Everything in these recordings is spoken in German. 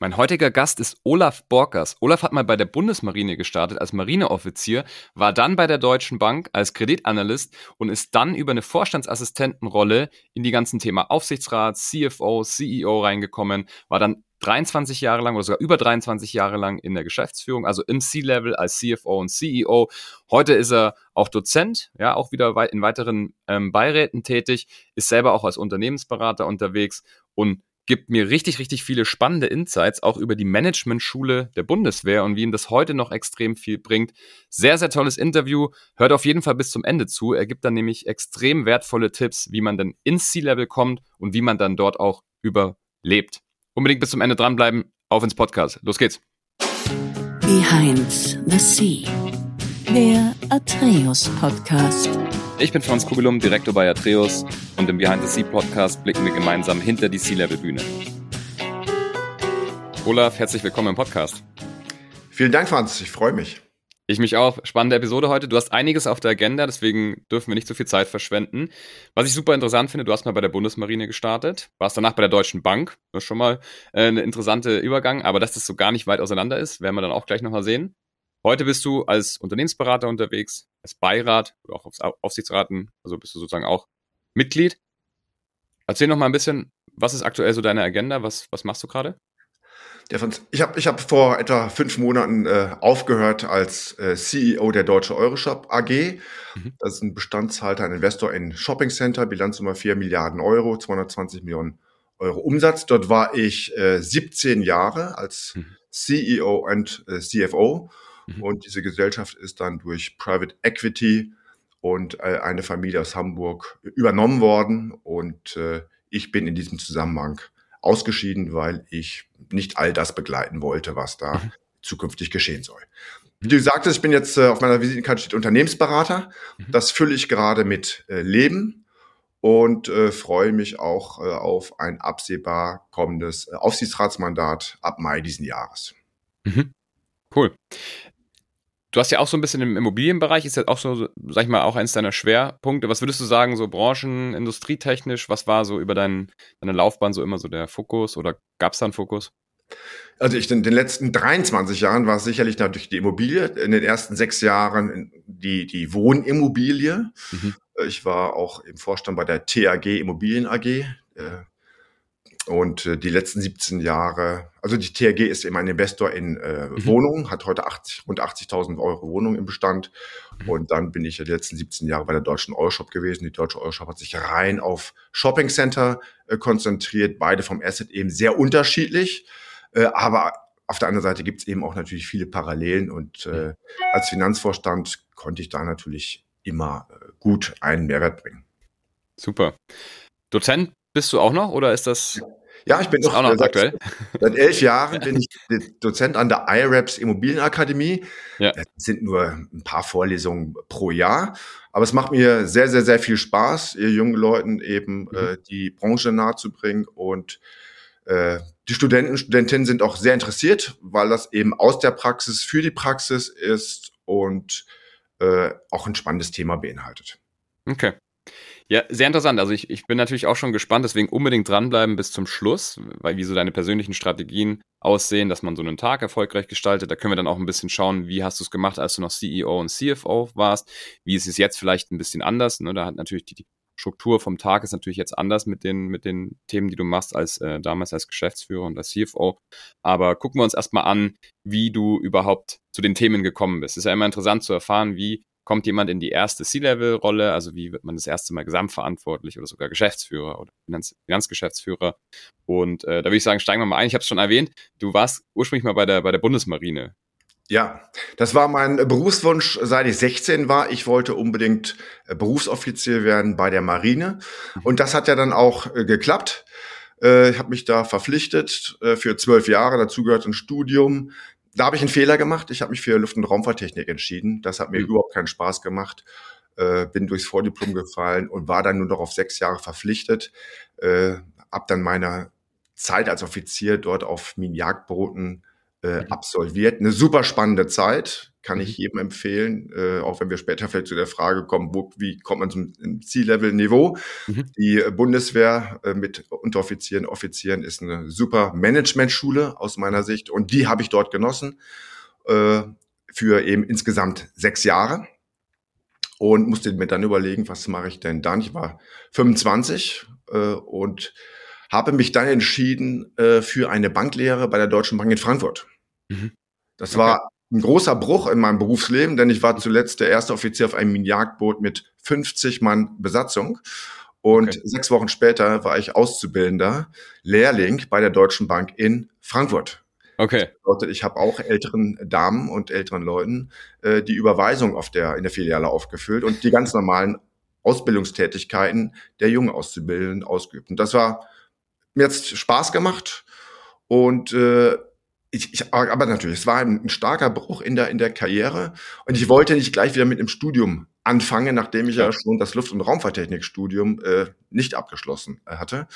Mein heutiger Gast ist Olaf Borkers. Olaf hat mal bei der Bundesmarine gestartet als Marineoffizier, war dann bei der Deutschen Bank als Kreditanalyst und ist dann über eine Vorstandsassistentenrolle in die ganzen Thema Aufsichtsrat, CFO, CEO reingekommen, war dann 23 Jahre lang oder sogar über 23 Jahre lang in der Geschäftsführung, also im C-Level als CFO und CEO. Heute ist er auch Dozent, ja, auch wieder in weiteren ähm, Beiräten tätig, ist selber auch als Unternehmensberater unterwegs und gibt mir richtig, richtig viele spannende Insights, auch über die Managementschule der Bundeswehr und wie ihm das heute noch extrem viel bringt. Sehr, sehr tolles Interview. Hört auf jeden Fall bis zum Ende zu. Er gibt dann nämlich extrem wertvolle Tipps, wie man denn ins Sea-Level kommt und wie man dann dort auch überlebt. Unbedingt bis zum Ende dranbleiben. Auf ins Podcast. Los geht's. Behind the Sea. Der Atreus Podcast. Ich bin Franz Kugelum, Direktor bei Atreus und im Behind the Sea Podcast blicken wir gemeinsam hinter die Sea-Level-Bühne. Olaf, herzlich willkommen im Podcast. Vielen Dank, Franz. Ich freue mich. Ich mich auch. Spannende Episode heute. Du hast einiges auf der Agenda, deswegen dürfen wir nicht so viel Zeit verschwenden. Was ich super interessant finde, du hast mal bei der Bundesmarine gestartet, warst danach bei der Deutschen Bank. Das ist schon mal äh, eine interessante Übergang, aber dass das so gar nicht weit auseinander ist, werden wir dann auch gleich nochmal sehen. Heute bist du als Unternehmensberater unterwegs, als Beirat oder auch aufs Aufsichtsraten, also bist du sozusagen auch Mitglied. Erzähl noch mal ein bisschen, was ist aktuell so deine Agenda? Was, was machst du gerade? Ich habe ich hab vor etwa fünf Monaten äh, aufgehört als äh, CEO der Deutsche Euroshop AG. Mhm. Das ist ein Bestandshalter, ein Investor in Shopping Center, Bilanznummer 4 Milliarden Euro, 220 Millionen Euro Umsatz. Dort war ich äh, 17 Jahre als mhm. CEO und äh, CFO Mhm. Und diese Gesellschaft ist dann durch Private Equity und äh, eine Familie aus Hamburg übernommen worden. Und äh, ich bin in diesem Zusammenhang ausgeschieden, weil ich nicht all das begleiten wollte, was da mhm. zukünftig geschehen soll. Wie du sagtest, ich bin jetzt äh, auf meiner Visitenkarte steht Unternehmensberater. Mhm. Das fülle ich gerade mit Leben und äh, freue mich auch äh, auf ein absehbar kommendes Aufsichtsratsmandat ab Mai diesen Jahres. Mhm. Cool. Du hast ja auch so ein bisschen im Immobilienbereich, ist ja auch so, sag ich mal, auch eins deiner Schwerpunkte. Was würdest du sagen, so branchen-, industrietechnisch, was war so über dein, deine Laufbahn so immer so der Fokus oder gab es da einen Fokus? Also ich in den letzten 23 Jahren war es sicherlich natürlich die Immobilie, in den ersten sechs Jahren die, die Wohnimmobilie. Mhm. Ich war auch im Vorstand bei der TAG Immobilien AG. Und äh, die letzten 17 Jahre, also die TRG ist eben ein Investor in äh, mhm. Wohnungen, hat heute 80, rund 80.000 Euro Wohnungen im Bestand. Mhm. Und dann bin ich die letzten 17 Jahre bei der deutschen Euroshop gewesen. Die deutsche Euroshop hat sich rein auf Shopping Center äh, konzentriert, beide vom Asset eben sehr unterschiedlich. Äh, aber auf der anderen Seite gibt es eben auch natürlich viele Parallelen. Und äh, als Finanzvorstand konnte ich da natürlich immer äh, gut einen Mehrwert bringen. Super. Dozent bist du auch noch oder ist das? Ja, ich bin noch, auch noch seit, aktuell. Seit elf Jahren bin ich Dozent an der IRAPS Immobilienakademie. Ja. Das sind nur ein paar Vorlesungen pro Jahr. Aber es macht mir sehr, sehr, sehr viel Spaß, ihr jungen Leuten eben mhm. äh, die Branche nahezubringen. Und äh, die Studenten, Studentinnen sind auch sehr interessiert, weil das eben aus der Praxis für die Praxis ist und äh, auch ein spannendes Thema beinhaltet. Okay. Ja, sehr interessant. Also ich, ich bin natürlich auch schon gespannt, deswegen unbedingt dranbleiben bis zum Schluss, weil wie so deine persönlichen Strategien aussehen, dass man so einen Tag erfolgreich gestaltet. Da können wir dann auch ein bisschen schauen, wie hast du es gemacht, als du noch CEO und CFO warst. Wie ist es jetzt vielleicht ein bisschen anders? Ne? Da hat natürlich die, die Struktur vom Tag ist natürlich jetzt anders mit den, mit den Themen, die du machst als äh, damals als Geschäftsführer und als CFO. Aber gucken wir uns erstmal an, wie du überhaupt zu den Themen gekommen bist. Es ist ja immer interessant zu erfahren, wie kommt jemand in die erste C-Level-Rolle, also wie wird man das erste Mal gesamtverantwortlich oder sogar Geschäftsführer oder Finanz Finanzgeschäftsführer. Und äh, da würde ich sagen, steigen wir mal ein. Ich habe es schon erwähnt, du warst ursprünglich mal bei der, bei der Bundesmarine. Ja, das war mein Berufswunsch, seit ich 16 war. Ich wollte unbedingt äh, Berufsoffizier werden bei der Marine. Mhm. Und das hat ja dann auch äh, geklappt. Äh, ich habe mich da verpflichtet äh, für zwölf Jahre. Dazu gehört ein Studium da habe ich einen Fehler gemacht. Ich habe mich für Luft- und Raumfahrttechnik entschieden. Das hat mir mhm. überhaupt keinen Spaß gemacht. Äh, bin durchs Vordiplom gefallen und war dann nur noch auf sechs Jahre verpflichtet. Äh, hab dann meine Zeit als Offizier dort auf Minenjagdbooten äh, mhm. absolviert. Eine super spannende Zeit. Kann ich mhm. jedem empfehlen, äh, auch wenn wir später vielleicht zu der Frage kommen, wo, wie kommt man zum C-Level-Niveau. Mhm. Die Bundeswehr äh, mit Unteroffizieren, Offizieren ist eine super Management-Schule aus meiner Sicht und die habe ich dort genossen äh, für eben insgesamt sechs Jahre und musste mir dann überlegen, was mache ich denn dann? Ich war 25 äh, und habe mich dann entschieden äh, für eine Banklehre bei der Deutschen Bank in Frankfurt. Mhm. Das okay. war ein großer Bruch in meinem Berufsleben, denn ich war zuletzt der erste Offizier auf einem Jagdboot mit 50 Mann Besatzung. Und okay. sechs Wochen später war ich Auszubildender, Lehrling bei der Deutschen Bank in Frankfurt. Okay. Das bedeutet, ich habe auch älteren Damen und älteren Leuten äh, die Überweisung auf der, in der Filiale aufgefüllt und die ganz normalen Ausbildungstätigkeiten der jungen Auszubildenden ausgeübt. Und das war mir jetzt Spaß gemacht und äh, ich, ich, aber natürlich, es war ein, ein, starker Bruch in der, in der Karriere und ich wollte nicht gleich wieder mit dem Studium anfangen, nachdem ich ja schon das Luft- und Raumfahrttechnikstudium äh, nicht abgeschlossen äh, hatte.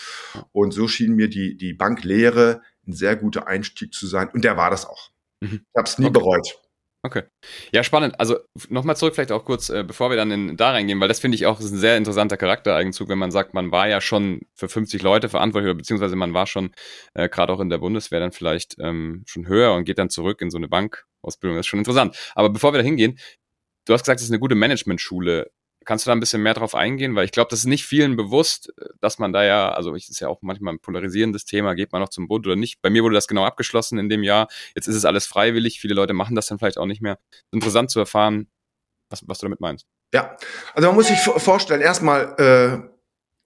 Und so schien mir die, die Banklehre ein sehr guter Einstieg zu sein und der war das auch. Mhm. Ich habe es nie okay. bereut. Okay. Ja, spannend. Also nochmal zurück vielleicht auch kurz, äh, bevor wir dann in, da reingehen, weil das finde ich auch ist ein sehr interessanter Charaktereigenzug, wenn man sagt, man war ja schon für 50 Leute verantwortlich oder beziehungsweise man war schon äh, gerade auch in der Bundeswehr dann vielleicht ähm, schon höher und geht dann zurück in so eine Bankausbildung. Das ist schon interessant. Aber bevor wir da hingehen, du hast gesagt, es ist eine gute Managementschule. Kannst du da ein bisschen mehr drauf eingehen? Weil ich glaube, das ist nicht vielen bewusst, dass man da ja, also es ist ja auch manchmal ein polarisierendes Thema, geht man noch zum Bund oder nicht. Bei mir wurde das genau abgeschlossen in dem Jahr. Jetzt ist es alles freiwillig. Viele Leute machen das dann vielleicht auch nicht mehr. Interessant zu erfahren, was, was du damit meinst. Ja, also man muss sich vorstellen, erstmal, äh,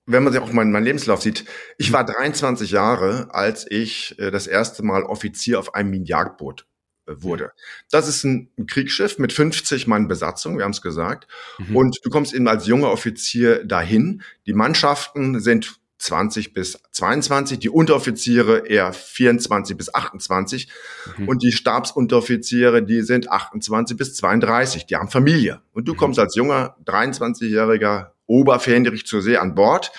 wenn man sich auch meinen mein Lebenslauf sieht, ich war 23 Jahre, als ich äh, das erste Mal Offizier auf einem Minenjagdboot wurde. Das ist ein, Kriegsschiff mit 50 Mann Besatzung, wir haben es gesagt. Mhm. Und du kommst eben als junger Offizier dahin. Die Mannschaften sind 20 bis 22, die Unteroffiziere eher 24 bis 28 mhm. und die Stabsunteroffiziere, die sind 28 bis 32, die haben Familie. Und du mhm. kommst als junger 23-jähriger Oberfähnrich zur See an Bord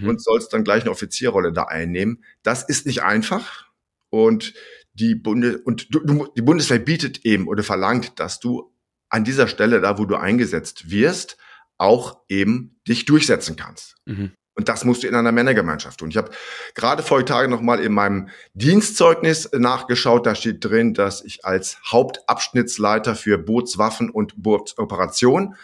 mhm. und sollst dann gleich eine Offizierrolle da einnehmen. Das ist nicht einfach und die Bunde und du, du, die Bundeswehr bietet eben oder verlangt, dass du an dieser Stelle, da wo du eingesetzt wirst, auch eben dich durchsetzen kannst. Mhm. Und das musst du in einer Männergemeinschaft tun. Ich habe gerade vor Tagen noch mal in meinem Dienstzeugnis nachgeschaut. Da steht drin, dass ich als Hauptabschnittsleiter für Bootswaffen und Bootsoperation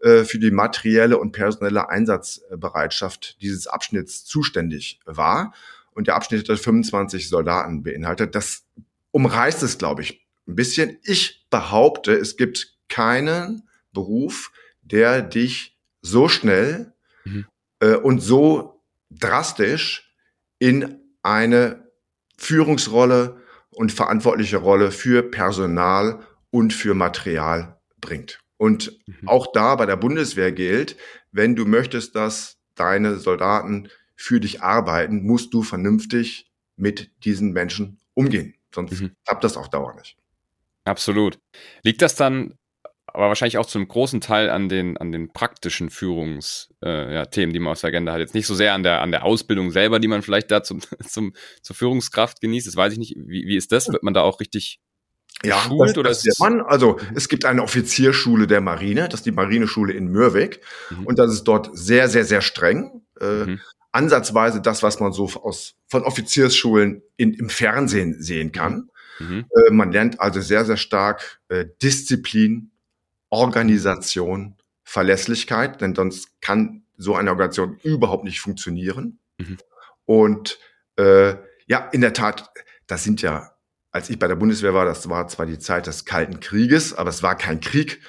äh, für die materielle und personelle Einsatzbereitschaft dieses Abschnitts zuständig war und der Abschnitt hat 25 Soldaten beinhaltet. Das umreißt es, glaube ich, ein bisschen. Ich behaupte, es gibt keinen Beruf, der dich so schnell mhm. äh, und so drastisch in eine Führungsrolle und verantwortliche Rolle für Personal und für Material bringt. Und mhm. auch da bei der Bundeswehr gilt, wenn du möchtest, dass deine Soldaten für dich arbeiten, musst du vernünftig mit diesen Menschen umgehen. Sonst mhm. klappt das auch dauernd nicht. Absolut. Liegt das dann aber wahrscheinlich auch zum großen Teil an den, an den praktischen Führungsthemen, äh, ja, die man aus der Agenda hat. Jetzt nicht so sehr an der, an der Ausbildung selber, die man vielleicht da zum, zum, zur Führungskraft genießt. Das weiß ich nicht. Wie, wie ist das? Wird man da auch richtig ja, geschult? oder ist man, also mhm. es gibt eine Offizierschule der Marine, das ist die Marineschule in Mürwik. Mhm. Und das ist dort sehr, sehr, sehr streng. Äh, mhm ansatzweise das, was man so aus, von Offiziersschulen in, im Fernsehen sehen kann. Mhm. Äh, man lernt also sehr, sehr stark äh, Disziplin, Organisation, Verlässlichkeit, denn sonst kann so eine Organisation überhaupt nicht funktionieren. Mhm. Und äh, ja, in der Tat, das sind ja, als ich bei der Bundeswehr war, das war zwar die Zeit des Kalten Krieges, aber es war kein Krieg.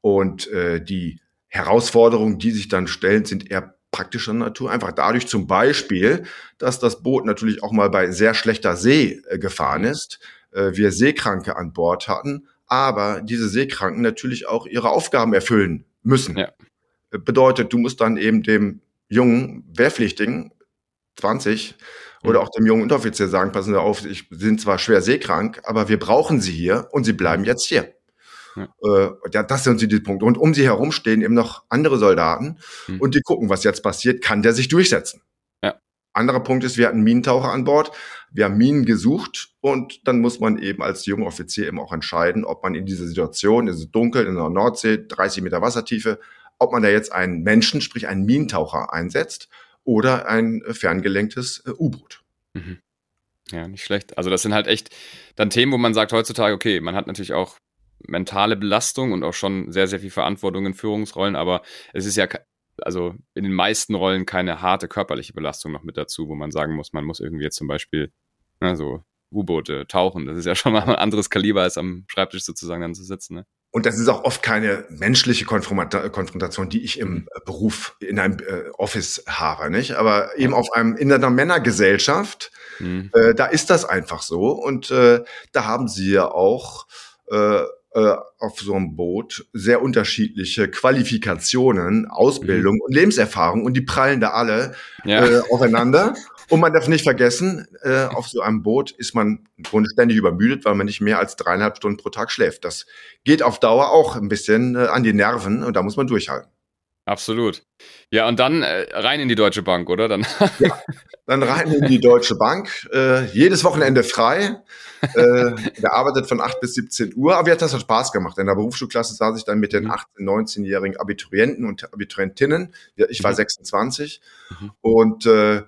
Und äh, die Herausforderungen, die sich dann stellen, sind eher praktischer Natur. Einfach dadurch zum Beispiel, dass das Boot natürlich auch mal bei sehr schlechter See äh, gefahren ist, äh, wir Seekranke an Bord hatten, aber diese Seekranken natürlich auch ihre Aufgaben erfüllen müssen. Ja. Äh, bedeutet, du musst dann eben dem jungen Wehrpflichtigen 20 oder mhm. auch dem jungen Unteroffizier sagen, passen Sie auf, ich bin zwar schwer seekrank, aber wir brauchen Sie hier und Sie bleiben jetzt hier. Ja. Äh, ja, das sind die Punkte. Und um sie herum stehen eben noch andere Soldaten mhm. und die gucken, was jetzt passiert, kann der sich durchsetzen. Ja. anderer Punkt ist, wir hatten Minentaucher an Bord. Wir haben Minen gesucht und dann muss man eben als junger Offizier eben auch entscheiden, ob man in dieser Situation, es ist dunkel in der Nordsee, 30 Meter Wassertiefe, ob man da jetzt einen Menschen, sprich einen Minentaucher einsetzt oder ein ferngelenktes äh, U-Boot. Mhm. Ja, nicht schlecht. Also das sind halt echt dann Themen, wo man sagt heutzutage, okay, man hat natürlich auch mentale Belastung und auch schon sehr, sehr viel Verantwortung in Führungsrollen, aber es ist ja also in den meisten Rollen keine harte körperliche Belastung noch mit dazu, wo man sagen muss, man muss irgendwie jetzt zum Beispiel na, so U-Boote tauchen. Das ist ja schon mal ein anderes Kaliber, als am Schreibtisch sozusagen dann zu sitzen. Ne? Und das ist auch oft keine menschliche Konfrontation, die ich im mhm. Beruf in einem äh, Office habe, nicht? Aber eben auf einem in einer Männergesellschaft, mhm. äh, da ist das einfach so. Und äh, da haben sie ja auch äh, auf so einem Boot sehr unterschiedliche Qualifikationen, Ausbildung mhm. und Lebenserfahrung und die prallen da alle ja. äh, aufeinander. Und man darf nicht vergessen, äh, auf so einem Boot ist man im Grunde ständig übermüdet, weil man nicht mehr als dreieinhalb Stunden pro Tag schläft. Das geht auf Dauer auch ein bisschen äh, an die Nerven und da muss man durchhalten. Absolut. Ja, und dann äh, rein in die Deutsche Bank, oder? Dann, ja, dann rein in die Deutsche Bank. Äh, jedes Wochenende frei. Äh, gearbeitet von 8 bis 17 Uhr. Aber mir hat das Spaß gemacht. In der Berufsschulklasse saß ich dann mit den 18-, mhm. 19-jährigen Abiturienten und Abiturientinnen. Ich war 26. Mhm. Und äh,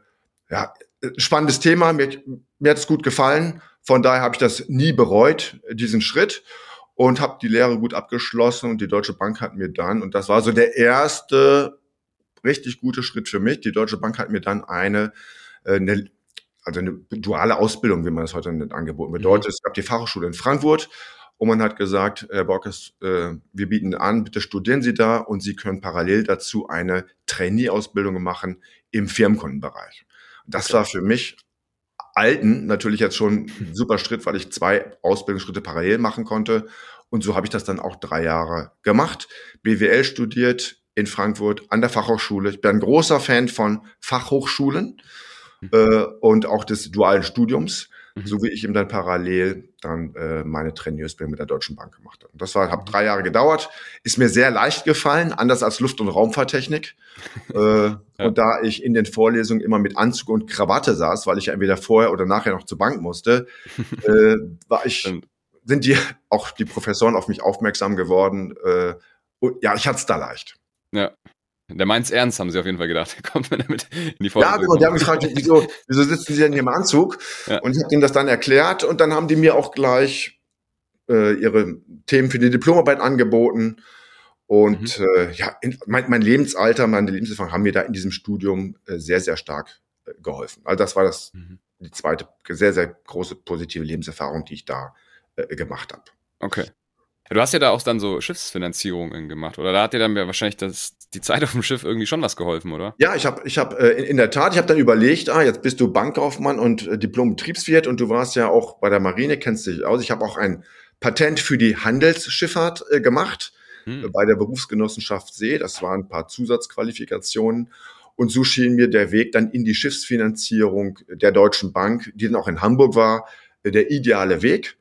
ja, spannendes Thema. Mir, mir hat es gut gefallen. Von daher habe ich das nie bereut, diesen Schritt und habe die Lehre gut abgeschlossen und die Deutsche Bank hat mir dann, und das war so der erste richtig gute Schritt für mich, die Deutsche Bank hat mir dann eine, äh, eine also eine duale Ausbildung, wie man das heute nennt, angeboten. Mhm. Bedeutet, es gab die Fachhochschule in Frankfurt und man hat gesagt, Herr Borges, äh, wir bieten an, bitte studieren Sie da und Sie können parallel dazu eine Trainee-Ausbildung machen im Firmenkundenbereich. Das okay. war für mich alten natürlich jetzt schon ein super Schritt, weil ich zwei Ausbildungsschritte parallel machen konnte. Und so habe ich das dann auch drei Jahre gemacht. BWL studiert in Frankfurt an der Fachhochschule. Ich bin ein großer Fan von Fachhochschulen mhm. äh, und auch des dualen Studiums, mhm. so wie ich eben dann parallel dann äh, meine Traineurausbildung mit der Deutschen Bank gemacht habe. Und das war, hat drei Jahre gedauert, ist mir sehr leicht gefallen, anders als Luft- und Raumfahrttechnik. äh, ja. Und da ich in den Vorlesungen immer mit Anzug und Krawatte saß, weil ich entweder vorher oder nachher noch zur Bank musste, äh, war ich, sind die auch die Professoren auf mich aufmerksam geworden. Äh, und ja, ich hatte es da leicht. Ja. Der meint's ernst, haben sie auf jeden Fall gedacht. Der kommt mir damit in die Vorlesung. Ja, genau. Die haben gefragt, wieso, wieso sitzen sie denn hier im Anzug? Ja. Und ich habe ihnen das dann erklärt und dann haben die mir auch gleich äh, ihre Themen für die Diplomarbeit angeboten. Und mhm. äh, ja, in, mein, mein Lebensalter, meine Lebenserfahrung haben mir da in diesem Studium äh, sehr, sehr stark äh, geholfen. Also das war das mhm. die zweite sehr, sehr große positive Lebenserfahrung, die ich da äh, gemacht habe. Okay. Ja, du hast ja da auch dann so Schiffsfinanzierungen gemacht, oder? Da hat dir dann wahrscheinlich das, die Zeit auf dem Schiff irgendwie schon was geholfen, oder? Ja, ich habe ich hab, äh, in, in der Tat, ich habe dann überlegt, ah, jetzt bist du Bankkaufmann und äh, Diplom-Betriebswirt und du warst ja auch bei der Marine, kennst dich aus. Ich habe auch ein Patent für die Handelsschifffahrt äh, gemacht hm. äh, bei der Berufsgenossenschaft See. Das waren ein paar Zusatzqualifikationen. Und so schien mir der Weg dann in die Schiffsfinanzierung der Deutschen Bank, die dann auch in Hamburg war, äh, der ideale Weg.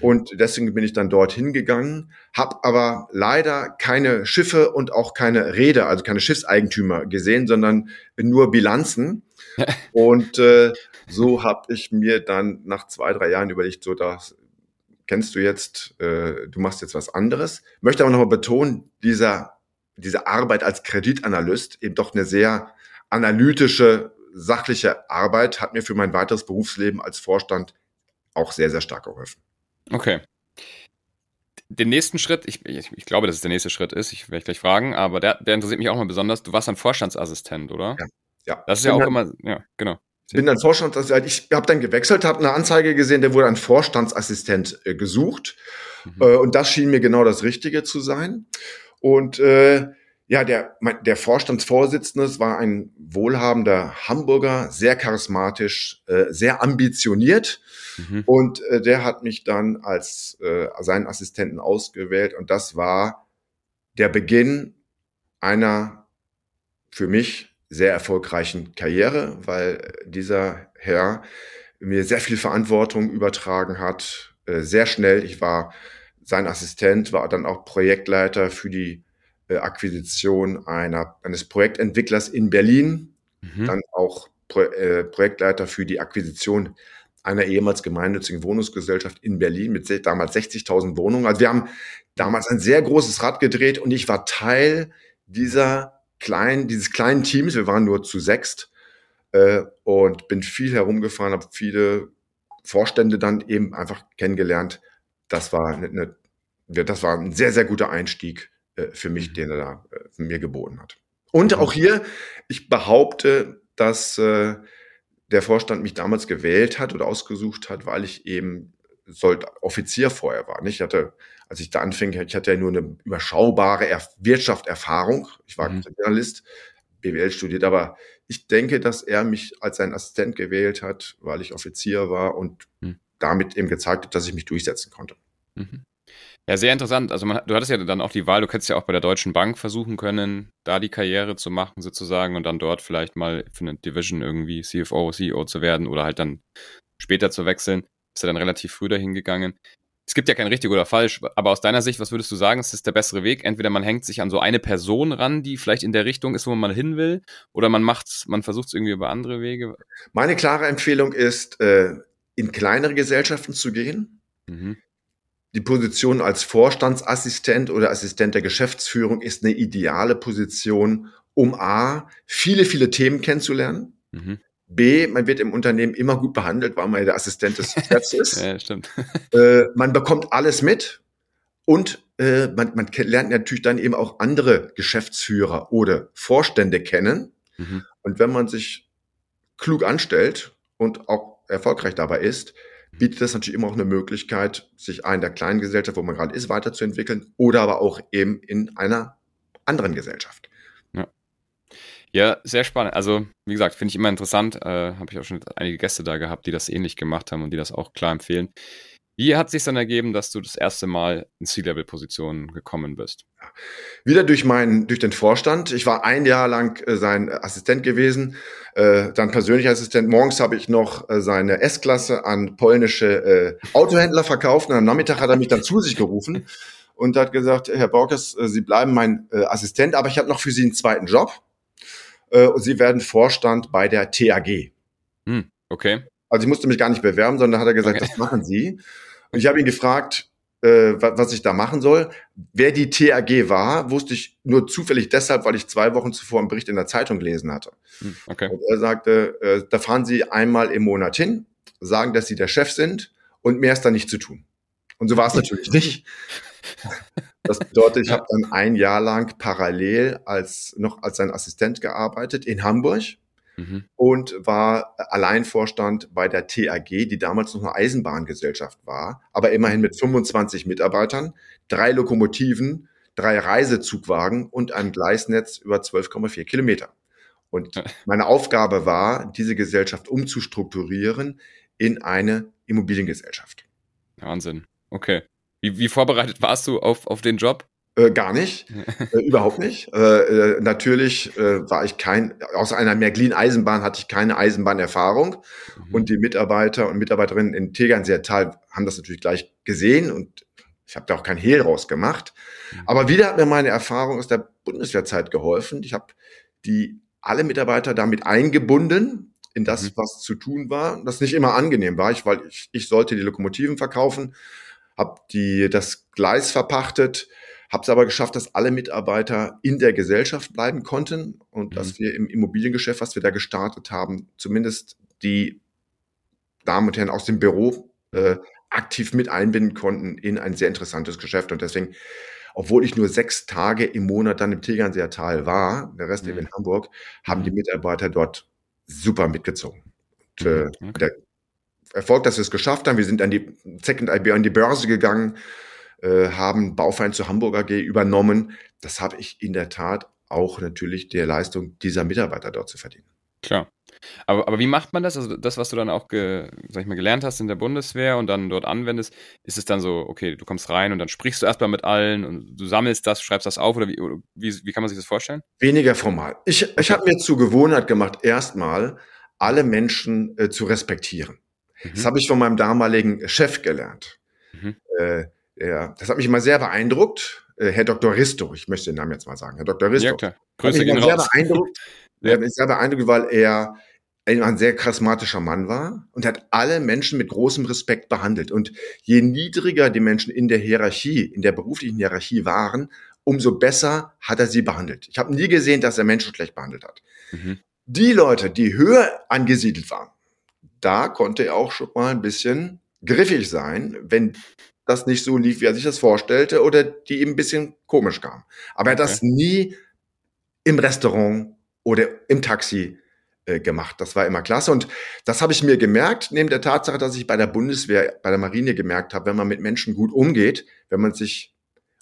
Und deswegen bin ich dann dorthin gegangen, habe aber leider keine Schiffe und auch keine Räder, also keine Schiffseigentümer gesehen, sondern nur Bilanzen. und äh, so habe ich mir dann nach zwei, drei Jahren überlegt, so das kennst du jetzt, äh, du machst jetzt was anderes. Möchte aber nochmal betonen, dieser, diese Arbeit als Kreditanalyst, eben doch eine sehr analytische, sachliche Arbeit, hat mir für mein weiteres Berufsleben als Vorstand auch sehr, sehr stark geholfen. Okay. Den nächsten Schritt, ich, ich, ich, glaube, dass es der nächste Schritt ist, ich werde gleich fragen, aber der, der interessiert mich auch mal besonders. Du warst ein Vorstandsassistent, oder? Ja. ja. Das ist ja auch dann, immer, ja, genau. Bin dann Vorstandsassistent, ich habe dann gewechselt, habe eine Anzeige gesehen, der wurde ein Vorstandsassistent äh, gesucht. Mhm. Äh, und das schien mir genau das Richtige zu sein. Und äh, ja, der, der Vorstandsvorsitzende war ein wohlhabender Hamburger, sehr charismatisch, äh, sehr ambitioniert. Mhm. Und äh, der hat mich dann als äh, seinen Assistenten ausgewählt. Und das war der Beginn einer für mich sehr erfolgreichen Karriere, weil dieser Herr mir sehr viel Verantwortung übertragen hat, äh, sehr schnell. Ich war sein Assistent, war dann auch Projektleiter für die Akquisition einer, eines Projektentwicklers in Berlin, mhm. dann auch Pro äh, Projektleiter für die Akquisition einer ehemals gemeinnützigen Wohnungsgesellschaft in Berlin mit damals 60.000 Wohnungen. Also wir haben damals ein sehr großes Rad gedreht und ich war Teil dieser kleinen, dieses kleinen Teams. Wir waren nur zu sechst äh, und bin viel herumgefahren, habe viele Vorstände dann eben einfach kennengelernt. Das war eine, eine, das war ein sehr, sehr guter Einstieg äh, für mich, mhm. den er da äh, mir geboten hat. Und auch hier, ich behaupte, dass äh, der Vorstand mich damals gewählt hat oder ausgesucht hat, weil ich eben Sold Offizier vorher war. Nicht? Ich hatte, als ich da anfing, ich hatte ja nur eine überschaubare er Wirtschaftserfahrung. Ich war mhm. Journalist, BWL studiert, aber ich denke, dass er mich als sein Assistent gewählt hat, weil ich Offizier war und mhm. damit eben gezeigt hat, dass ich mich durchsetzen konnte. Mhm. Ja, sehr interessant. Also man, du hattest ja dann auch die Wahl, du hättest ja auch bei der Deutschen Bank versuchen können, da die Karriere zu machen sozusagen und dann dort vielleicht mal für eine Division irgendwie CFO, CEO zu werden oder halt dann später zu wechseln. Ist ja dann relativ früh dahin gegangen. Es gibt ja kein richtig oder falsch, aber aus deiner Sicht, was würdest du sagen, ist das der bessere Weg? Entweder man hängt sich an so eine Person ran, die vielleicht in der Richtung ist, wo man hin will, oder man macht's, man versucht es irgendwie über andere Wege. Meine klare Empfehlung ist, äh, in kleinere Gesellschaften zu gehen. Mhm. Die Position als Vorstandsassistent oder Assistent der Geschäftsführung ist eine ideale Position, um A, viele, viele Themen kennenzulernen. Mhm. B, man wird im Unternehmen immer gut behandelt, weil man ja der Assistent des Chefs ist. ja, stimmt. Äh, man bekommt alles mit und äh, man, man lernt natürlich dann eben auch andere Geschäftsführer oder Vorstände kennen. Mhm. Und wenn man sich klug anstellt und auch erfolgreich dabei ist, bietet das natürlich immer auch eine Möglichkeit, sich in der kleinen Gesellschaft, wo man gerade ist, weiterzuentwickeln oder aber auch eben in einer anderen Gesellschaft. Ja, ja sehr spannend. Also, wie gesagt, finde ich immer interessant. Äh, Habe ich auch schon einige Gäste da gehabt, die das ähnlich gemacht haben und die das auch klar empfehlen. Wie hat sich dann ergeben, dass du das erste Mal in C-Level-Positionen gekommen bist? Wieder durch meinen, durch den Vorstand. Ich war ein Jahr lang äh, sein Assistent gewesen, äh, dann persönlicher Assistent. Morgens habe ich noch äh, seine S-Klasse an polnische äh, Autohändler verkauft und am Nachmittag hat er mich dann zu sich gerufen und hat gesagt, Herr Borkes, äh, Sie bleiben mein äh, Assistent, aber ich habe noch für Sie einen zweiten Job. und Sie werden Vorstand bei der TAG. Hm, okay. Also ich musste mich gar nicht bewerben, sondern hat er gesagt, okay. das machen Sie. Und ich habe ihn gefragt, äh, was ich da machen soll. Wer die TAG war, wusste ich nur zufällig deshalb, weil ich zwei Wochen zuvor einen Bericht in der Zeitung gelesen hatte. Hm, okay. Und er sagte, äh, da fahren Sie einmal im Monat hin, sagen, dass Sie der Chef sind und mehr ist da nicht zu tun. Und so war es natürlich nicht. Das bedeutet, ich habe dann ein Jahr lang parallel als noch als sein Assistent gearbeitet in Hamburg mhm. und war Alleinvorstand bei der TAG, die damals noch eine Eisenbahngesellschaft war, aber immerhin mit 25 Mitarbeitern, drei Lokomotiven, drei Reisezugwagen und ein Gleisnetz über 12,4 Kilometer. Und meine Aufgabe war, diese Gesellschaft umzustrukturieren in eine Immobiliengesellschaft. Wahnsinn. Okay. Wie, wie vorbereitet warst du auf, auf den Job? Äh, gar nicht, äh, überhaupt nicht. Äh, äh, natürlich äh, war ich kein, aus einer Märklin-Eisenbahn hatte ich keine Eisenbahnerfahrung mhm. und die Mitarbeiter und Mitarbeiterinnen in Tegernseer-Tal haben das natürlich gleich gesehen und ich habe da auch kein Hehl rausgemacht. Mhm. Aber wieder hat mir meine Erfahrung aus der Bundeswehrzeit geholfen. Ich habe die alle Mitarbeiter damit eingebunden in das, mhm. was zu tun war. Das nicht immer angenehm war, ich, weil ich, ich sollte die Lokomotiven verkaufen, habe die das Gleis verpachtet, habe es aber geschafft, dass alle Mitarbeiter in der Gesellschaft bleiben konnten und mhm. dass wir im Immobiliengeschäft, was wir da gestartet haben, zumindest die Damen und Herren aus dem Büro äh, aktiv mit einbinden konnten in ein sehr interessantes Geschäft. Und deswegen, obwohl ich nur sechs Tage im Monat dann im Tegernseer Tal war, der Rest mhm. eben in Hamburg, haben die mhm. Mitarbeiter dort super mitgezogen. Und, äh, mhm. okay. Der Erfolg, dass wir es geschafft haben, wir sind an die Second IB an die Börse gegangen, äh, haben Bauverein zu Hamburg AG übernommen. Das habe ich in der Tat auch natürlich der Leistung dieser Mitarbeiter dort zu verdienen. Klar. Aber, aber wie macht man das? Also das, was du dann auch ge, sag ich mal, gelernt hast in der Bundeswehr und dann dort anwendest, ist es dann so, okay, du kommst rein und dann sprichst du erstmal mit allen und du sammelst das, schreibst das auf oder wie, oder wie, wie kann man sich das vorstellen? Weniger formal. Ich, ich habe mir zur Gewohnheit gemacht, erstmal alle Menschen äh, zu respektieren. Mhm. Das habe ich von meinem damaligen Chef gelernt. Mhm. Äh, ja, das hat mich immer sehr beeindruckt. Äh, Herr Dr. Risto, ich möchte den Namen jetzt mal sagen. Herr Dr. Risto. Ja, klar. Grüße gehen sehr raus. beeindruckt. ja. sehr beeindruckt, weil er ein sehr charismatischer Mann war und hat alle Menschen mit großem Respekt behandelt. Und je niedriger die Menschen in der Hierarchie, in der beruflichen Hierarchie waren, umso besser hat er sie behandelt. Ich habe nie gesehen, dass er Menschen schlecht behandelt hat. Mhm. Die Leute, die höher angesiedelt waren, da konnte er auch schon mal ein bisschen griffig sein, wenn das nicht so lief, wie er sich das vorstellte, oder die ihm ein bisschen komisch kam. Aber er hat das nie im Restaurant oder im Taxi äh, gemacht. Das war immer klasse. Und das habe ich mir gemerkt, neben der Tatsache, dass ich bei der Bundeswehr, bei der Marine gemerkt habe, wenn man mit Menschen gut umgeht, wenn man sich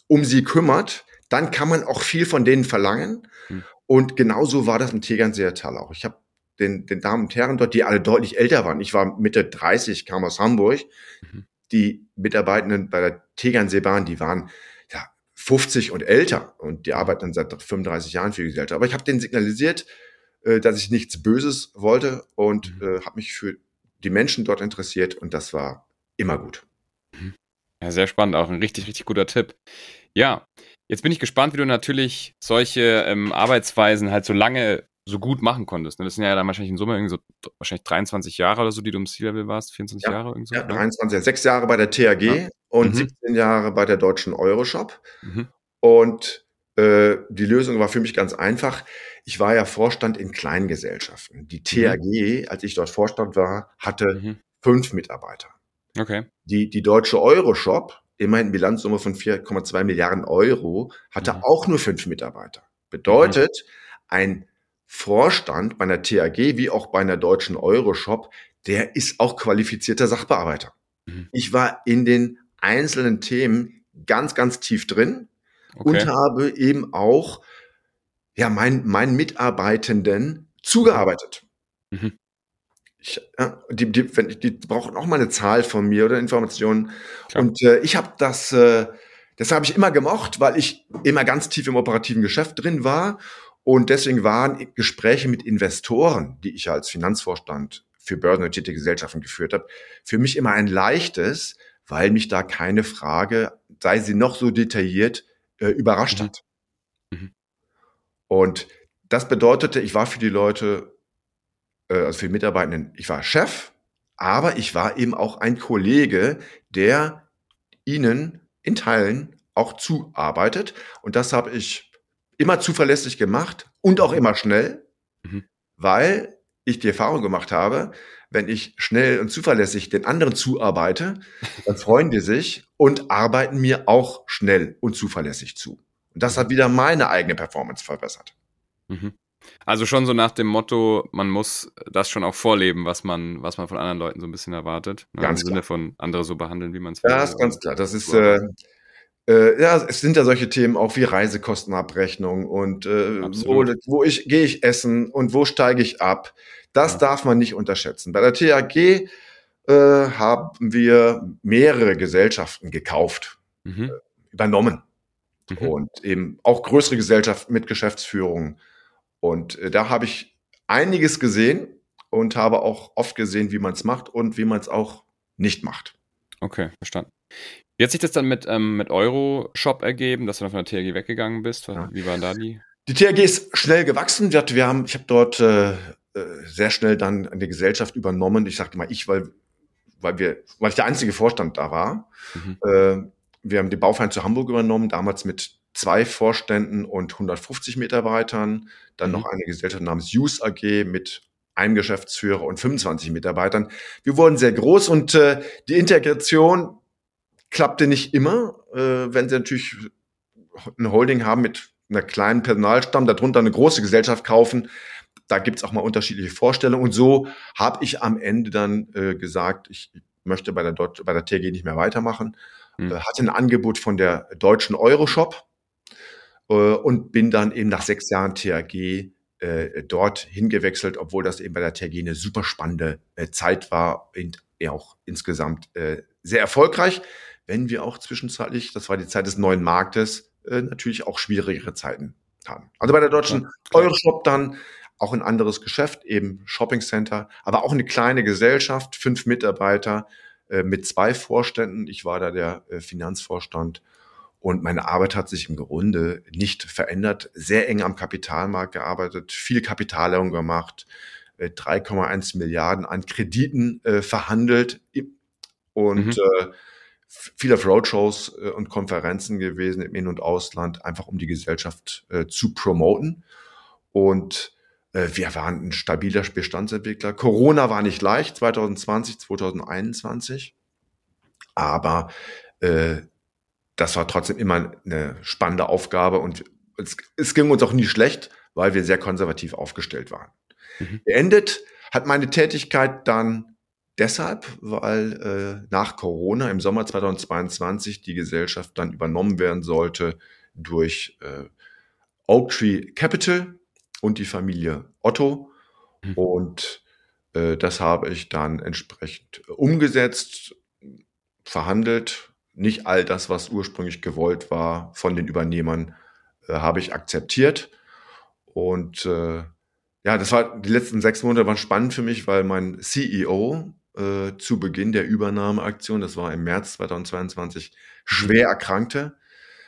um sie kümmert, dann kann man auch viel von denen verlangen. Hm. Und genauso war das im Tegernseer-Tal auch. Ich habe den, den Damen und Herren dort, die alle deutlich älter waren. Ich war Mitte 30, kam aus Hamburg. Mhm. Die Mitarbeitenden bei der Tegernseebahn, die waren ja 50 und älter und die arbeiten seit 35 Jahren für die Gesellschaft. Aber ich habe denen signalisiert, äh, dass ich nichts Böses wollte und mhm. äh, habe mich für die Menschen dort interessiert und das war immer gut. Mhm. Ja, sehr spannend, auch ein richtig, richtig guter Tipp. Ja, jetzt bin ich gespannt, wie du natürlich solche ähm, Arbeitsweisen halt so lange so gut machen konntest. Ne? Das sind ja dann wahrscheinlich in Summe irgendwie so wahrscheinlich 23 Jahre oder so, die du im C-Level warst, 24 ja, Jahre irgendwie so. Ja, 23, sechs Jahre bei der TAG ja. und mhm. 17 Jahre bei der deutschen Euroshop. Mhm. Und äh, die Lösung war für mich ganz einfach. Ich war ja Vorstand in Kleingesellschaften. Die TAG, mhm. als ich dort Vorstand war, hatte mhm. fünf Mitarbeiter. Okay. Die, die deutsche Euroshop, immerhin Bilanzsumme von 4,2 Milliarden Euro, hatte mhm. auch nur fünf Mitarbeiter. Bedeutet, ein Vorstand bei einer TAG wie auch bei einer deutschen Euroshop, der ist auch qualifizierter Sachbearbeiter. Mhm. Ich war in den einzelnen Themen ganz, ganz tief drin okay. und habe eben auch ja, mein, meinen Mitarbeitenden zugearbeitet. Mhm. Ich, ja, die, die, wenn, die brauchen auch mal eine Zahl von mir oder Informationen. Klar. Und äh, ich habe das, äh, das habe ich immer gemocht, weil ich immer ganz tief im operativen Geschäft drin war und deswegen waren Gespräche mit Investoren, die ich als Finanzvorstand für börsennotierte Gesellschaften geführt habe, für mich immer ein leichtes, weil mich da keine Frage, sei sie noch so detailliert, äh, überrascht mhm. hat. Mhm. Und das bedeutete, ich war für die Leute, äh, also für die Mitarbeitenden, ich war Chef, aber ich war eben auch ein Kollege, der ihnen in Teilen auch zuarbeitet. Und das habe ich immer zuverlässig gemacht und auch immer schnell, mhm. weil ich die Erfahrung gemacht habe, wenn ich schnell und zuverlässig den anderen zuarbeite, dann freuen die sich und arbeiten mir auch schnell und zuverlässig zu. Und das hat mhm. wieder meine eigene Performance verbessert. Mhm. Also schon so nach dem Motto, man muss das schon auch vorleben, was man, was man von anderen Leuten so ein bisschen erwartet. Ne? Ganz Im Sinne von andere so behandeln, wie man es will. Ja, ist ganz klar. Das ist, äh, äh, ja, es sind ja solche Themen auch wie Reisekostenabrechnung und äh, wo, wo ich gehe ich essen und wo steige ich ab. Das ja. darf man nicht unterschätzen. Bei der TAG äh, haben wir mehrere Gesellschaften gekauft, mhm. äh, übernommen mhm. und eben auch größere Gesellschaften mit Geschäftsführung. Und äh, da habe ich einiges gesehen und habe auch oft gesehen, wie man es macht und wie man es auch nicht macht. Okay, verstanden. Wie hat sich das dann mit, ähm, mit Euroshop ergeben, dass du dann von der TRG weggegangen bist? Wie waren da die? Die TRG ist schnell gewachsen. Wir haben, ich habe dort äh, äh, sehr schnell dann eine Gesellschaft übernommen. Ich sagte mal ich, weil, weil, wir, weil ich der einzige Vorstand da war. Mhm. Äh, wir haben die Bauverein zu Hamburg übernommen, damals mit zwei Vorständen und 150 Mitarbeitern. Dann mhm. noch eine Gesellschaft namens Use AG mit einem Geschäftsführer und 25 Mitarbeitern. Wir wurden sehr groß und äh, die Integration klappte nicht immer, äh, wenn sie natürlich eine Holding haben mit einer kleinen Personalstamm, darunter eine große Gesellschaft kaufen. Da gibt's auch mal unterschiedliche Vorstellungen. Und so habe ich am Ende dann äh, gesagt, ich möchte bei der, Deut bei der TG nicht mehr weitermachen. Mhm. Hatte ein Angebot von der deutschen Euroshop äh, und bin dann eben nach sechs Jahren TAG äh, dort hingewechselt, obwohl das eben bei der TAG eine super spannende äh, Zeit war und auch insgesamt äh, sehr erfolgreich wenn wir auch zwischenzeitlich, das war die Zeit des neuen Marktes, äh, natürlich auch schwierigere Zeiten haben. Also bei der deutschen ja, Euroshop dann auch ein anderes Geschäft, eben Shopping Center, aber auch eine kleine Gesellschaft, fünf Mitarbeiter äh, mit zwei Vorständen. Ich war da der äh, Finanzvorstand und meine Arbeit hat sich im Grunde nicht verändert. Sehr eng am Kapitalmarkt gearbeitet, viel Kapitalerhöhung gemacht, 3,1 Milliarden an Krediten äh, verhandelt und mhm. äh, viel auf Roadshows äh, und Konferenzen gewesen im In- und Ausland, einfach um die Gesellschaft äh, zu promoten. Und äh, wir waren ein stabiler Bestandsentwickler. Corona war nicht leicht, 2020, 2021. Aber äh, das war trotzdem immer eine spannende Aufgabe und es, es ging uns auch nie schlecht, weil wir sehr konservativ aufgestellt waren. Mhm. Beendet hat meine Tätigkeit dann deshalb, weil äh, nach Corona im Sommer 2022 die Gesellschaft dann übernommen werden sollte durch äh, Oaktree Capital und die Familie Otto. Mhm. Und äh, das habe ich dann entsprechend umgesetzt, verhandelt. Nicht all das, was ursprünglich gewollt war von den Übernehmern, äh, habe ich akzeptiert. Und äh, ja, das war die letzten sechs Monate waren spannend für mich, weil mein CEO äh, zu Beginn der Übernahmeaktion, das war im März 2022, schwer erkrankte,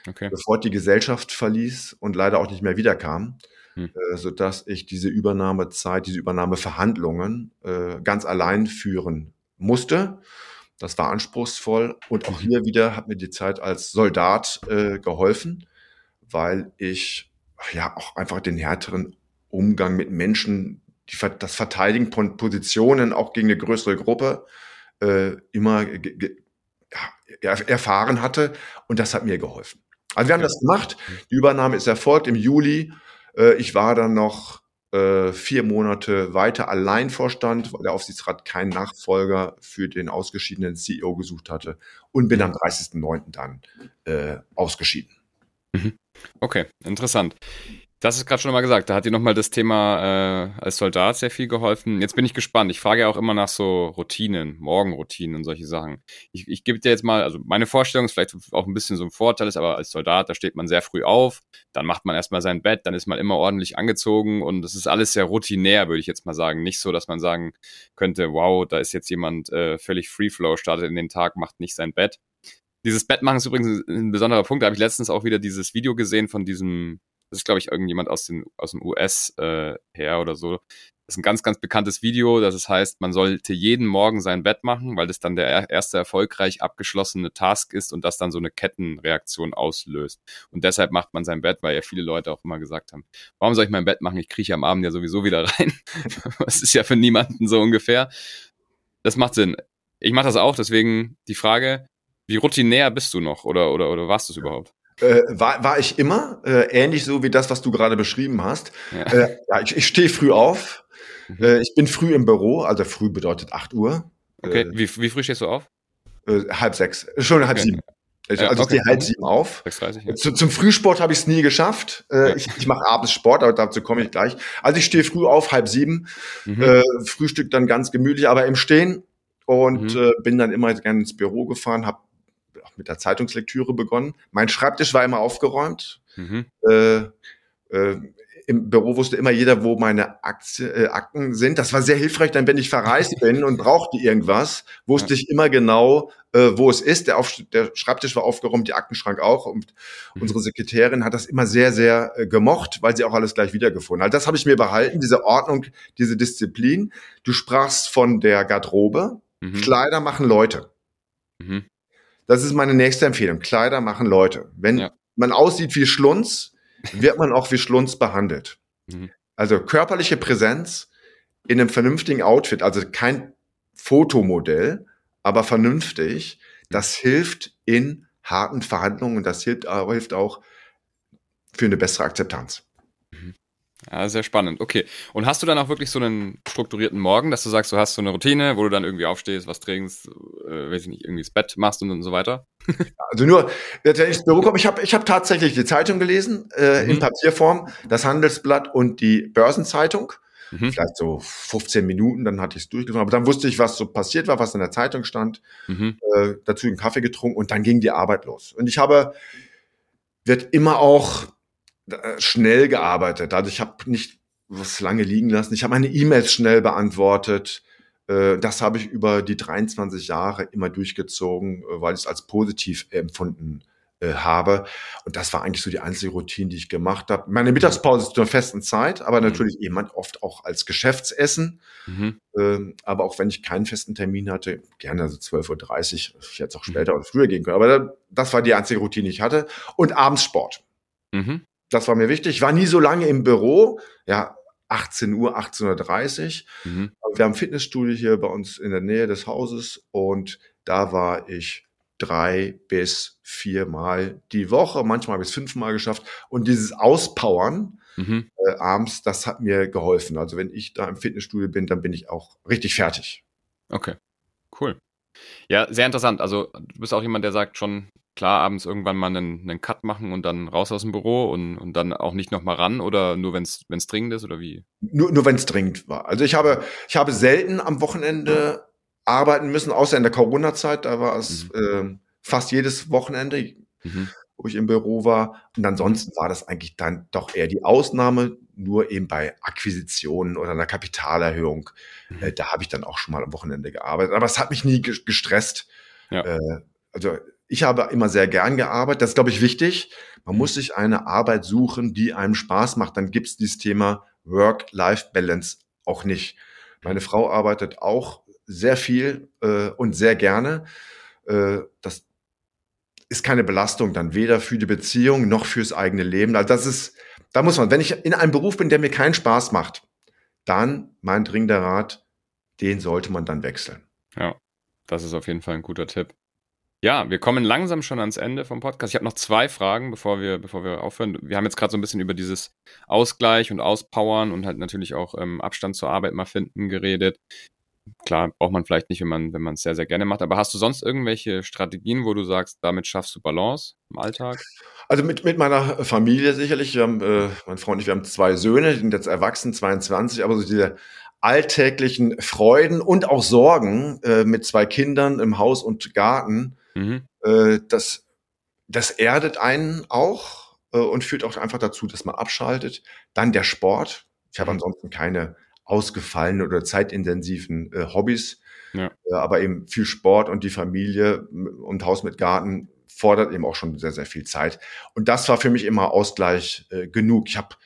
okay. sofort die Gesellschaft verließ und leider auch nicht mehr wiederkam, hm. äh, sodass ich diese Übernahmezeit, diese Übernahmeverhandlungen äh, ganz allein führen musste. Das war anspruchsvoll und auch hier wieder hat mir die Zeit als Soldat äh, geholfen, weil ich ja auch einfach den härteren Umgang mit Menschen, die, das Verteidigen von Positionen auch gegen eine größere Gruppe äh, immer ja, erfahren hatte und das hat mir geholfen. Also wir haben das gemacht. Die Übernahme ist erfolgt im Juli. Äh, ich war dann noch äh, vier Monate weiter Alleinvorstand, weil der Aufsichtsrat keinen Nachfolger für den ausgeschiedenen CEO gesucht hatte und bin am 30.09. dann äh, ausgeschieden. Mhm. Okay, interessant. Das ist gerade schon mal gesagt. Da hat dir nochmal das Thema äh, als Soldat sehr viel geholfen. Jetzt bin ich gespannt. Ich frage ja auch immer nach so Routinen, Morgenroutinen und solche Sachen. Ich, ich gebe dir jetzt mal, also meine Vorstellung ist vielleicht auch ein bisschen so ein Vorteil ist, aber als Soldat, da steht man sehr früh auf, dann macht man erstmal sein Bett, dann ist man immer ordentlich angezogen und es ist alles sehr routinär, würde ich jetzt mal sagen. Nicht so, dass man sagen könnte, wow, da ist jetzt jemand äh, völlig Free Flow, startet in den Tag, macht nicht sein Bett. Dieses Bett machen ist übrigens ein besonderer Punkt. Da habe ich letztens auch wieder dieses Video gesehen von diesem das ist, glaube ich, irgendjemand aus, den, aus dem US äh, her oder so. Das ist ein ganz, ganz bekanntes Video, das es heißt, man sollte jeden Morgen sein Bett machen, weil das dann der erste erfolgreich abgeschlossene Task ist und das dann so eine Kettenreaktion auslöst. Und deshalb macht man sein Bett, weil ja viele Leute auch immer gesagt haben, warum soll ich mein Bett machen? Ich krieche am Abend ja sowieso wieder rein. das ist ja für niemanden so ungefähr. Das macht Sinn. Ich mache das auch, deswegen die Frage, wie routinär bist du noch oder, oder, oder warst du es überhaupt? Äh, war, war ich immer, äh, ähnlich so wie das, was du gerade beschrieben hast. Ja, äh, ja ich, ich stehe früh auf. Mhm. Äh, ich bin früh im Büro, also früh bedeutet 8 Uhr. Okay, wie, wie früh stehst du auf? Äh, halb sechs, schon halb okay. sieben. Ich, ja, also okay. ich stehe halb sieben auf. 6.30, ja. Zu, zum Frühsport habe ich es nie geschafft. Äh, ja. Ich, ich mache abends Sport, aber dazu komme ich gleich. Also ich stehe früh auf, halb sieben. Mhm. Äh, Frühstück dann ganz gemütlich, aber im Stehen. Und mhm. äh, bin dann immer gerne ins Büro gefahren, habe mit der Zeitungslektüre begonnen. Mein Schreibtisch war immer aufgeräumt. Mhm. Äh, äh, Im Büro wusste immer jeder, wo meine Aktie, äh, Akten sind. Das war sehr hilfreich, dann wenn ich verreist bin und brauchte irgendwas, wusste ja. ich immer genau, äh, wo es ist. Der, Auf der Schreibtisch war aufgeräumt, die Aktenschrank auch. Und mhm. unsere Sekretärin hat das immer sehr, sehr äh, gemocht, weil sie auch alles gleich wiedergefunden hat. Das habe ich mir behalten, diese Ordnung, diese Disziplin. Du sprachst von der Garderobe. Mhm. Kleider machen Leute. Mhm. Das ist meine nächste Empfehlung. Kleider machen Leute. Wenn ja. man aussieht wie Schlunz, wird man auch wie Schlunz behandelt. Mhm. Also körperliche Präsenz in einem vernünftigen Outfit, also kein Fotomodell, aber vernünftig, das hilft in harten Verhandlungen und das hilft, hilft auch für eine bessere Akzeptanz. Ja, sehr spannend. Okay. Und hast du dann auch wirklich so einen strukturierten Morgen, dass du sagst, du hast so eine Routine, wo du dann irgendwie aufstehst, was trinkst, äh, weiß ich nicht, irgendwie das Bett machst und, und so weiter? also nur, wenn ich ins Büro komme, ich habe ich hab tatsächlich die Zeitung gelesen, äh, mhm. in Papierform, das Handelsblatt und die Börsenzeitung. Mhm. Vielleicht so 15 Minuten, dann hatte ich es durchgefunden. Aber dann wusste ich, was so passiert war, was in der Zeitung stand. Mhm. Äh, dazu einen Kaffee getrunken und dann ging die Arbeit los. Und ich habe, wird immer auch schnell gearbeitet. Also ich habe nicht was lange liegen lassen. Ich habe meine E-Mails schnell beantwortet. Äh, das habe ich über die 23 Jahre immer durchgezogen, äh, weil ich es als positiv empfunden äh, habe. Und das war eigentlich so die einzige Routine, die ich gemacht habe. Meine Mittagspause ist zur festen Zeit, aber mhm. natürlich jemand oft auch als Geschäftsessen. Mhm. Ähm, aber auch wenn ich keinen festen Termin hatte, gerne also 12.30 Uhr, ich hätte es auch später mhm. oder früher gehen können. Aber das war die einzige Routine, die ich hatte. Und abends Sport. Mhm. Das war mir wichtig. Ich war nie so lange im Büro. Ja, 18 Uhr, 18.30 Uhr. Mhm. Wir haben Fitnessstudio hier bei uns in der Nähe des Hauses und da war ich drei bis viermal die Woche, manchmal bis fünfmal geschafft. Und dieses Auspowern mhm. äh, abends, das hat mir geholfen. Also wenn ich da im Fitnessstudio bin, dann bin ich auch richtig fertig. Okay, cool. Ja, sehr interessant. Also du bist auch jemand, der sagt schon, klar, abends irgendwann mal einen, einen Cut machen und dann raus aus dem Büro und, und dann auch nicht nochmal ran oder nur wenn es dringend ist oder wie? Nur, nur wenn es dringend war. Also ich habe, ich habe selten am Wochenende arbeiten müssen, außer in der Corona-Zeit, da war es mhm. äh, fast jedes Wochenende, mhm. wo ich im Büro war. Und ansonsten war das eigentlich dann doch eher die Ausnahme, nur eben bei Akquisitionen oder einer Kapitalerhöhung. Mhm. Äh, da habe ich dann auch schon mal am Wochenende gearbeitet. Aber es hat mich nie gestresst. Ja. Äh, also ich habe immer sehr gern gearbeitet. Das ist, glaube ich, wichtig. Man mhm. muss sich eine Arbeit suchen, die einem Spaß macht. Dann gibt es dieses Thema Work-Life-Balance auch nicht. Meine Frau arbeitet auch sehr viel äh, und sehr gerne. Äh, das ist keine Belastung dann weder für die Beziehung noch fürs eigene Leben. Also das ist, da muss man, wenn ich in einem Beruf bin, der mir keinen Spaß macht, dann mein dringender Rat, den sollte man dann wechseln. Ja, das ist auf jeden Fall ein guter Tipp. Ja, wir kommen langsam schon ans Ende vom Podcast. Ich habe noch zwei Fragen, bevor wir, bevor wir aufhören. Wir haben jetzt gerade so ein bisschen über dieses Ausgleich und Auspowern und halt natürlich auch ähm, Abstand zur Arbeit mal finden geredet. Klar, braucht man vielleicht nicht, wenn man wenn man es sehr, sehr gerne macht. Aber hast du sonst irgendwelche Strategien, wo du sagst, damit schaffst du Balance im Alltag? Also mit, mit meiner Familie sicherlich. Wir haben, äh, mein Freund und ich, wir haben zwei Söhne, die sind jetzt erwachsen, 22, aber so diese alltäglichen Freuden und auch Sorgen äh, mit zwei Kindern im Haus und Garten, mhm. äh, das, das erdet einen auch äh, und führt auch einfach dazu, dass man abschaltet. Dann der Sport. Ich habe mhm. ansonsten keine ausgefallenen oder zeitintensiven äh, Hobbys. Ja. Aber eben viel Sport und die Familie und Haus mit Garten fordert eben auch schon sehr, sehr viel Zeit. Und das war für mich immer Ausgleich genug. Ich habe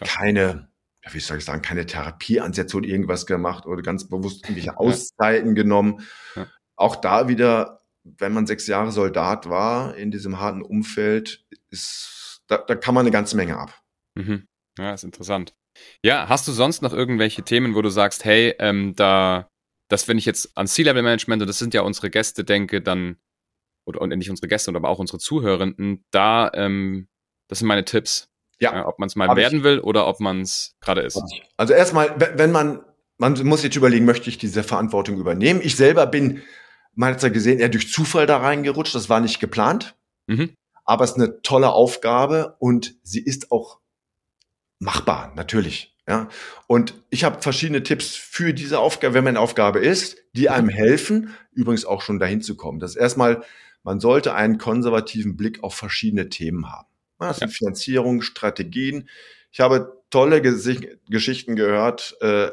keine, ja, wie soll ich sagen, keine Therapieansätze oder irgendwas gemacht oder ganz bewusst irgendwelche Auszeiten genommen. Ja. Auch da wieder, wenn man sechs Jahre Soldat war in diesem harten Umfeld, ist, da, da kann man eine ganze Menge ab. Mhm. Ja, ist interessant. Ja, hast du sonst noch irgendwelche Themen, wo du sagst, hey, ähm, da, das wenn ich jetzt an C-Level-Management, und das sind ja unsere Gäste, denke, dann, oder und nicht unsere Gäste, aber auch unsere Zuhörenden, da, ähm, das sind meine Tipps. Ja. Äh, ob man es mal werden ich. will oder ob man es gerade ist. Also erstmal, wenn man, man muss jetzt überlegen, möchte ich diese Verantwortung übernehmen? Ich selber bin, man hat es ja gesehen, eher durch Zufall da reingerutscht, das war nicht geplant. Mhm. Aber es ist eine tolle Aufgabe und sie ist auch machbar, natürlich. Ja, und ich habe verschiedene Tipps für diese Aufgabe, wenn man eine Aufgabe ist, die einem helfen, übrigens auch schon dahin zu kommen. Das ist erstmal, man sollte einen konservativen Blick auf verschiedene Themen haben. Das sind ja. Finanzierung, Strategien. Ich habe tolle Geschichten gehört. Äh,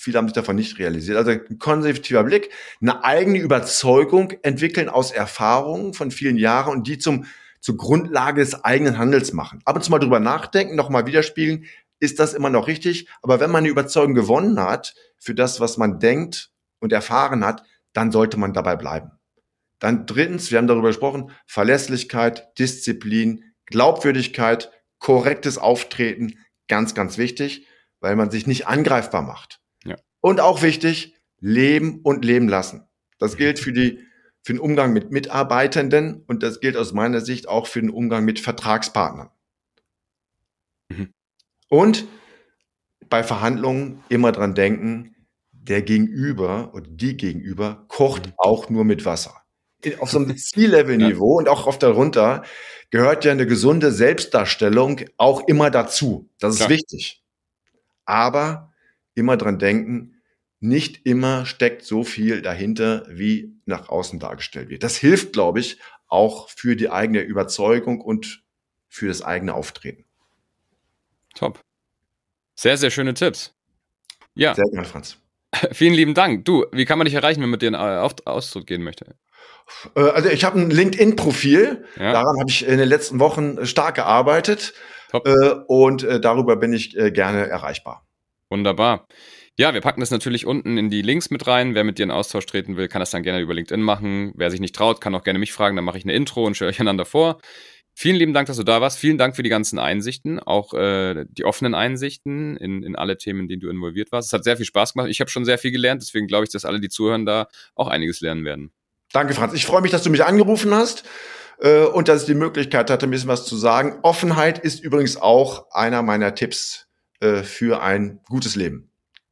viele haben sich davon nicht realisiert. Also ein konservativer Blick, eine eigene Überzeugung entwickeln aus Erfahrungen von vielen Jahren und die zum zur Grundlage des eigenen Handels machen. Ab und zu mal drüber nachdenken, nochmal widerspiegeln, ist das immer noch richtig? Aber wenn man eine Überzeugung gewonnen hat für das, was man denkt und erfahren hat, dann sollte man dabei bleiben. Dann drittens, wir haben darüber gesprochen, Verlässlichkeit, Disziplin, Glaubwürdigkeit, korrektes Auftreten, ganz, ganz wichtig, weil man sich nicht angreifbar macht. Und auch wichtig, leben und leben lassen. Das gilt für die für den Umgang mit Mitarbeitenden und das gilt aus meiner Sicht auch für den Umgang mit Vertragspartnern. Mhm. Und bei Verhandlungen immer dran denken, der Gegenüber oder die Gegenüber kocht mhm. auch nur mit Wasser. Auf so einem C-Level-Niveau ja. und auch auf darunter gehört ja eine gesunde Selbstdarstellung auch immer dazu. Das ist Klar. wichtig. Aber immer dran denken, nicht immer steckt so viel dahinter, wie nach außen dargestellt wird. Das hilft, glaube ich, auch für die eigene Überzeugung und für das eigene Auftreten. Top. Sehr, sehr schöne Tipps. Ja. Sehr gerne, Franz. Vielen lieben Dank. Du, wie kann man dich erreichen, wenn man mit dir einen Austritt gehen möchte? Äh, also ich habe ein LinkedIn-Profil. Ja. Daran habe ich in den letzten Wochen stark gearbeitet. Top. Äh, und äh, darüber bin ich gerne erreichbar. Wunderbar. Ja, wir packen das natürlich unten in die Links mit rein. Wer mit dir in Austausch treten will, kann das dann gerne über LinkedIn machen. Wer sich nicht traut, kann auch gerne mich fragen. Dann mache ich eine Intro und stelle euch einander vor. Vielen lieben Dank, dass du da warst. Vielen Dank für die ganzen Einsichten, auch äh, die offenen Einsichten in, in alle Themen, in denen du involviert warst. Es hat sehr viel Spaß gemacht. Ich habe schon sehr viel gelernt, deswegen glaube ich, dass alle, die zuhören, da auch einiges lernen werden. Danke, Franz. Ich freue mich, dass du mich angerufen hast äh, und dass ich die Möglichkeit hatte, ein bisschen was zu sagen. Offenheit ist übrigens auch einer meiner Tipps äh, für ein gutes Leben.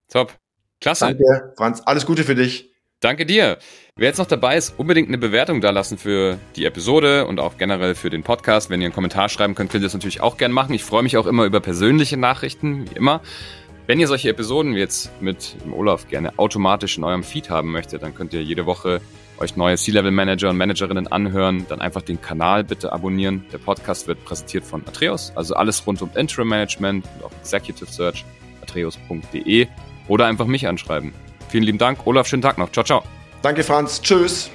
Top. Klasse. Danke, Franz. Alles Gute für dich. Danke dir. Wer jetzt noch dabei ist, unbedingt eine Bewertung da lassen für die Episode und auch generell für den Podcast. Wenn ihr einen Kommentar schreiben könnt, könnt ihr das natürlich auch gerne machen. Ich freue mich auch immer über persönliche Nachrichten, wie immer. Wenn ihr solche Episoden jetzt mit Olaf gerne automatisch in eurem Feed haben möchtet, dann könnt ihr jede Woche euch neue C-Level-Manager und Managerinnen anhören. Dann einfach den Kanal bitte abonnieren. Der Podcast wird präsentiert von Atreus, also alles rund um Interim Management und auch Executive Search, atreus.de oder einfach mich anschreiben. Vielen lieben Dank. Olaf, schönen Tag noch. Ciao, ciao. Danke, Franz. Tschüss.